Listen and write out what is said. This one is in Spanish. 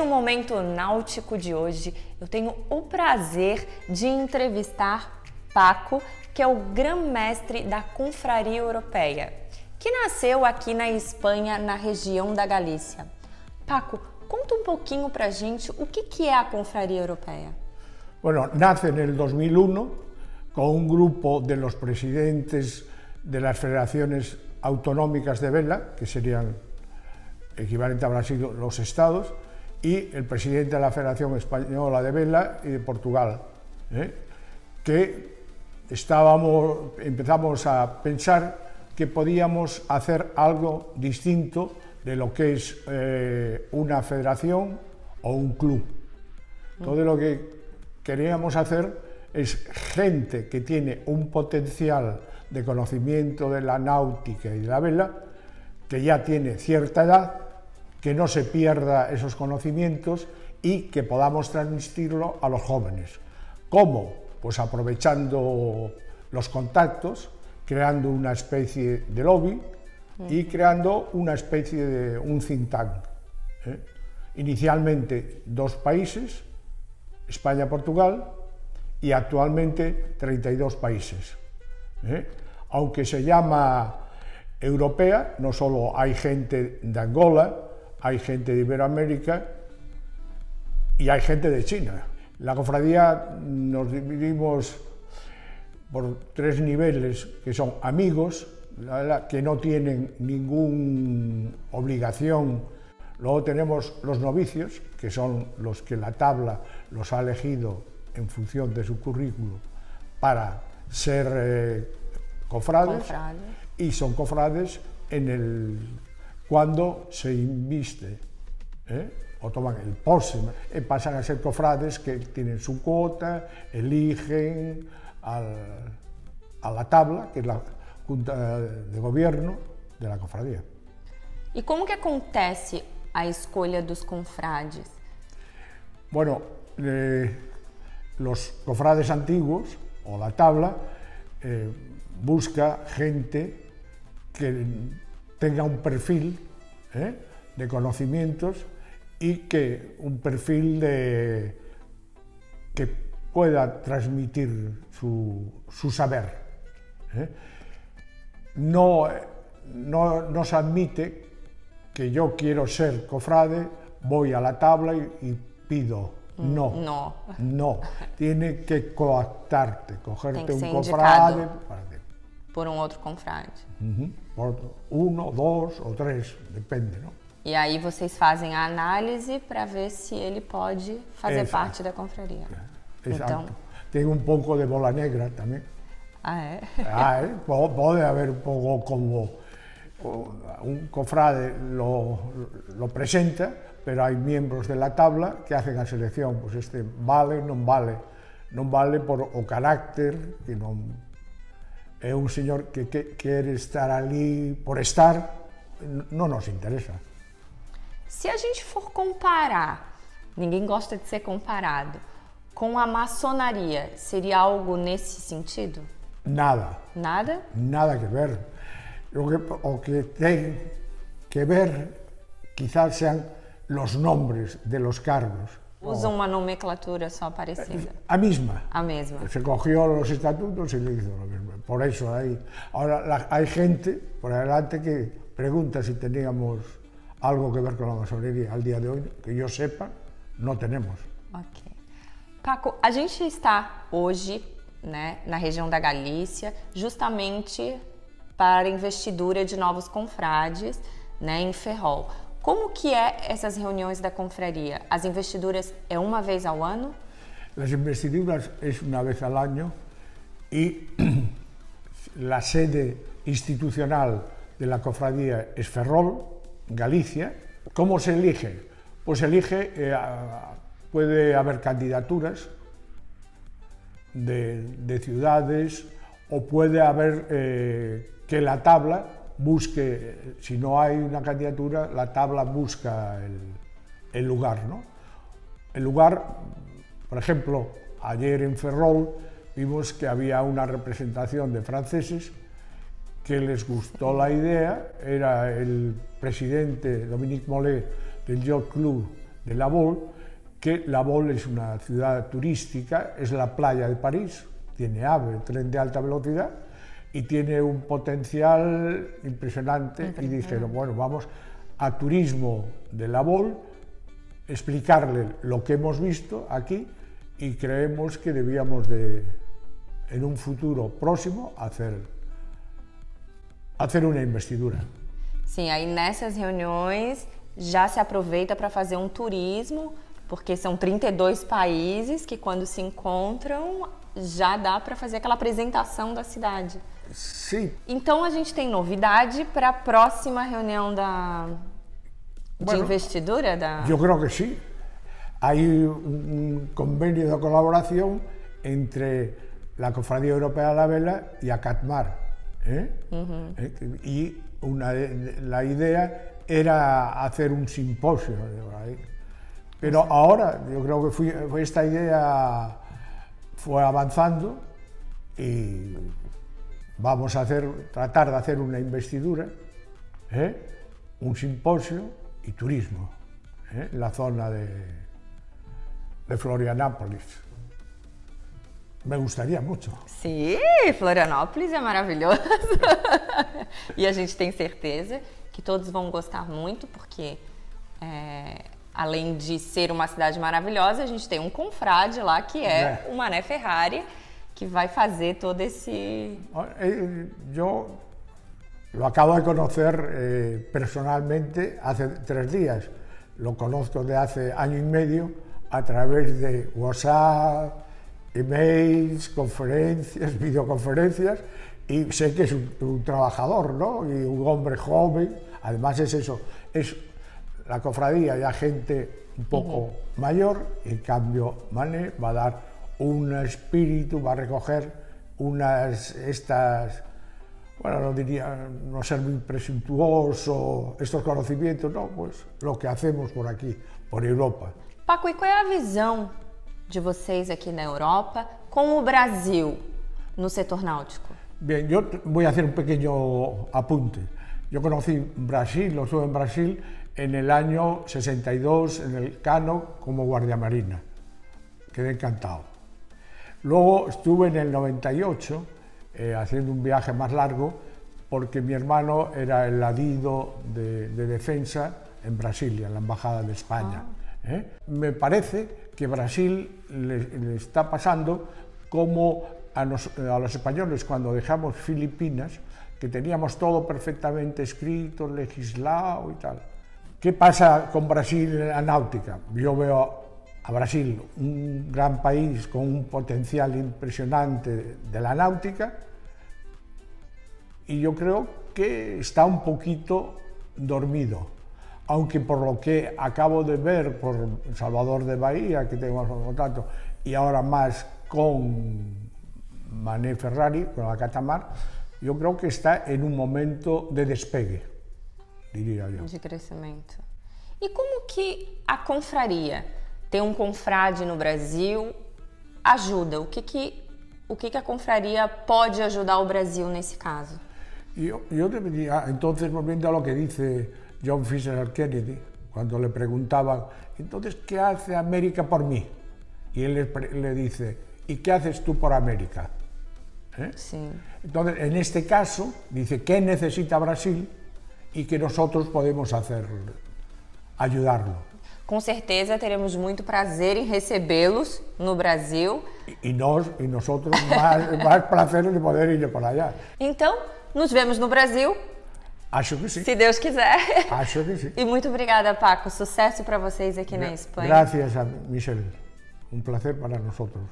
no Momento Náutico de hoje eu tenho o prazer de entrevistar Paco, que é o grão-mestre da Confraria Europeia, que nasceu aqui na Espanha, na região da Galícia. Paco, conta um pouquinho pra gente o que, que é a Confraria Europeia. Bueno, nace el 2001 con un grupo de los presidentes de las federaciones autonómicas de vela, que serían equivalente a Brasil los estados, y el presidente de la Federación Española de Vela y de Portugal, ¿eh? que estábamos, empezamos a pensar que podíamos hacer algo distinto de lo que es eh, una federación o un club. Todo lo que queríamos hacer es gente que tiene un potencial de conocimiento de la náutica y de la vela, que ya tiene cierta edad, que no se pierda esos conocimientos y que podamos transmitirlo a los jóvenes. ¿Cómo? Pues aprovechando los contactos, creando una especie de lobby y creando una especie de un think tank. ¿eh? Inicialmente dos países, España-Portugal, y actualmente 32 países. ¿eh? Aunque se llama europea, no solo hay gente de Angola, hay gente de Iberoamérica y hay gente de China. La cofradía nos dividimos por tres niveles que son amigos, que no tienen ninguna obligación. Luego tenemos los novicios, que son los que la tabla los ha elegido en función de su currículo para ser eh, cofrades, y son cofrades en el cuando se inviste ¿eh? o toman el pósima, eh, pasan a ser cofrades que tienen su cuota, eligen al- a la tabla, que es la Junta de Gobierno de la cofradía. E como que acontece a escolha dos confrades? Bueno, eh, los cofrades antiguos o la tabla eh, busca gente que tenga un perfil ¿eh? de conocimientos y que un perfil de que pueda transmitir su, su saber. ¿eh? No, no, no se admite que yo quiero ser cofrade, voy a la tabla y, y pido. No. No. No. Tiene que coactarte, cogerte un cofrade para Por um outro confrade. Ujú. por uno, dos o tres, depende, ¿no? E aí vocês fazem a análise para ver se ele pode fazer Exato. parte da confraria. Exacto. Então, Tengo un poco de bola negra también. ah, é? Ah, ¿eh? Po- Puede haber un poco como un cofrade lo, lo presenta, pero hay miembros de la tabla que hacen a selección, pues este vale, non vale, non vale por o carácter, que non é un señor que, que quere estar ali por estar, non nos interesa. Se a gente for comparar, ninguém gosta de ser comparado, com a maçonaria, seria algo nesse sentido? Nada. Nada? nada que ver. Lo que, o que tiene que ver quizás sean los nombres de los cargos. Usam uma nomenclatura só parecida. A misma. A mesma. Se cogió los estatutos y le hizo lo mismo. Por eso hay. Ahora la- hay gente por adelante que pregunta si teníamos algo que ver con la masonería. Al día de hoy, que yo sepa, no tenemos. Ok. Paco, a gente está hoje né, na região da Galícia justamente para investidura de novos confrades né, em Ferrol. Como que é essas reuniões da confraria? As investiduras é uma vez ao ano? Las investiduras es una vez al año y la sede institucional de la cofradía es Ferrol, Galicia. ¿Cómo se elige? Pues elige, eh, puede haber candidaturas de, de ciudades o puede haber eh, que la tabla busque, si no hay una candidatura, la tabla busca el, lugar, ¿no? El lugar, por ejemplo, ayer en Ferrol vimos que había una representación de franceses que les gustó la idea, era el presidente Dominique Mollet del Yacht Club de La Vol, que La Vol es una ciudad turística, es la playa de París, tiene AVE, tren de alta velocidad, y tiene un potencial impresionante. Y dijeron, bueno, vamos a turismo de La Vol, explicarle lo que hemos visto aquí y creemos que debíamos de, en un futuro próximo, hacer, hacer una investidura. Sim, aí nessas reuniões já se aproveita para fazer um turismo, porque são 32 países que quando se encontram já dá para fazer aquela apresentação da cidade. Sim. Então a gente tem novidade para a próxima reunião da de Bueno, investidura da Yo creo que sí. Hay un, un convenio de colaboración entre la Cofradía Europea de la Vela y Acatmar. ¿eh? ¿Eh? Y una la idea era hacer un simposio. ahí. Pero ahora yo creo que fui- esta idea fue avanzando y vamos a hacer, tratar de hacer una investidura, ¿eh? un simposio y turismo ¿eh? en la zona de, de Florianápolis. Me gustaría mucho. Sim, Florianópolis é maravilhoso. e a gente tem certeza que todos vão gostar muito, porque é, além de ser uma cidade maravilhosa, a gente tem um confrade lá que é, É. o Mané Ferrari, que vai fazer todo esse. Eh, Yo lo acabo de conocer eh, personalmente hace tres días. Lo conozco de hace año y medio a través de WhatsApp, emails, conferencias, videoconferencias y sé que es un, un trabajador, ¿no? Y un hombre joven. Además es eso, es la cofradía ya gente un poco mayor, y en cambio Mané va a dar un espíritu, va a recoger unas estas, bueno, no diría, no ser muy presuntuoso, estos conocimientos, no, pues lo que hacemos por aquí, por Europa. Paco, e qual é a visão de vocês aqui na Europa com o Brasil no setor náutico? Bien, yo voy a hacer un pequeño apunte. Yo conocí Brasil, lo estuve en Brasil en el año 62 en el Cano como guardia marina. Quedé encantado. Luego estuve en el 98 eh, haciendo un viaje más largo porque mi hermano era el ladido de, de defensa en Brasilia, en la Embajada de España. ¿eh? Me parece que Brasil le, le está pasando como a, nos- a los españoles cuando dejamos Filipinas, que teníamos todo perfectamente escrito, legislado y tal. ¿Qué pasa con Brasil en la náutica? Yo veo a Brasil un gran país con un potencial impresionante de la náutica y yo creo que está un poquito dormido. Aunque por lo que acabo de ver por Salvador de Bahía, que tengo más contacto, y ahora más con Mané Ferrari, con la Catamar, yo creo que está en un momento de despegue, diría yo. de crescimento. E como que a confraria, ter um confrade no Brasil, ajuda? O que que, o que, que a confraria pode ajudar o Brasil nesse caso? Yo, yo debería, entonces, volviendo a lo que dice John Fisher Kennedy, cuando le preguntaban, entonces, ¿qué hace América por mí? Y él le, pre- le dice, ¿y qué haces tú por América? ¿Eh? Sim. Entonces, en este caso, dice, ¿qué necesita Brasil? Y que nosotros podemos hacer, ayudarlo. Com certeza teremos muito prazer em recebê-los no Brasil. Y, y nos, y nosotros más, más placer de poder ir para allá. Então, nos vemos no Brasil, Acho que sí. se Deus quiser. Acho que sí. E muito obrigada, Paco. Sucesso para vocês aqui na Espanha. Gracias a Michelle. Un placer para nosotros.